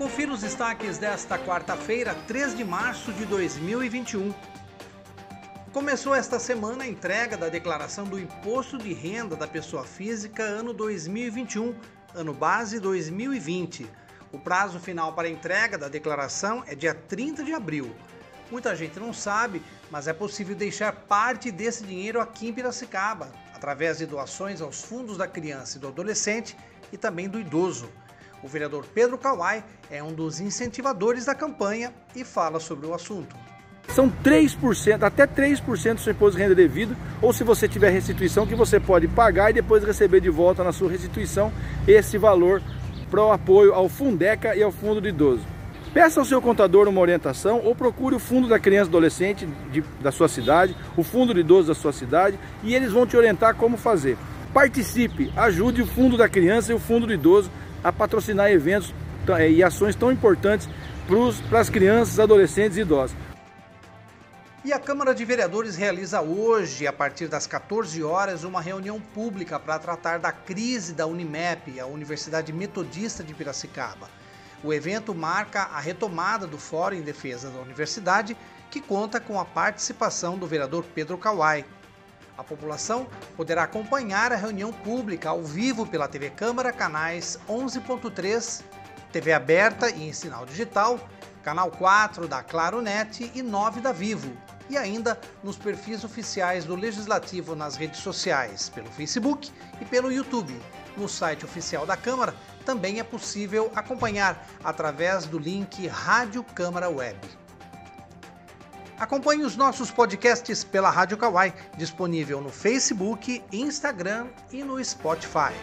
Confira os destaques desta quarta-feira, 3 de março de 2021. Começou esta semana a entrega da declaração do Imposto de Renda da Pessoa Física ano 2021, ano base 2020. O prazo final para a entrega da declaração é dia 30 de abril. Muita gente não sabe, mas é possível deixar parte desse dinheiro aqui em Piracicaba, através de doações aos fundos da criança e do adolescente e também do idoso. O vereador Pedro Kawai é um dos incentivadores da campanha e fala sobre o assunto. São 3%, até 3% do seu imposto de renda devido, ou se você tiver restituição, que você pode pagar e depois receber de volta na sua restituição esse valor para o apoio ao Fundeca e ao Fundo de Idoso. Peça ao seu contador uma orientação ou procure o Fundo da Criança e Adolescente de, da sua cidade, o Fundo de Idoso da sua cidade e eles vão te orientar como fazer. Participe, ajude o Fundo da Criança e o Fundo do Idoso a patrocinar eventos eh, e ações tão importantes para as crianças, adolescentes e idosos. E a Câmara de Vereadores realiza hoje, a partir das 14 horas, uma reunião pública para tratar da crise da Unimep, a Universidade Metodista de Piracicaba. O evento marca a retomada do Fórum em Defesa da Universidade, que conta com a participação do vereador Pedro Kawai. A população poderá acompanhar a reunião pública ao vivo pela TV Câmara, canais 11.3, TV aberta e em sinal digital, canal 4 da Claro Net e 9 da Vivo, e ainda nos perfis oficiais do Legislativo nas redes sociais, pelo Facebook e pelo YouTube. No site oficial da Câmara também é possível acompanhar através do link Rádio Câmara Web. Acompanhe os nossos podcasts pela Rádio Kawai, disponível no Facebook, Instagram e no Spotify.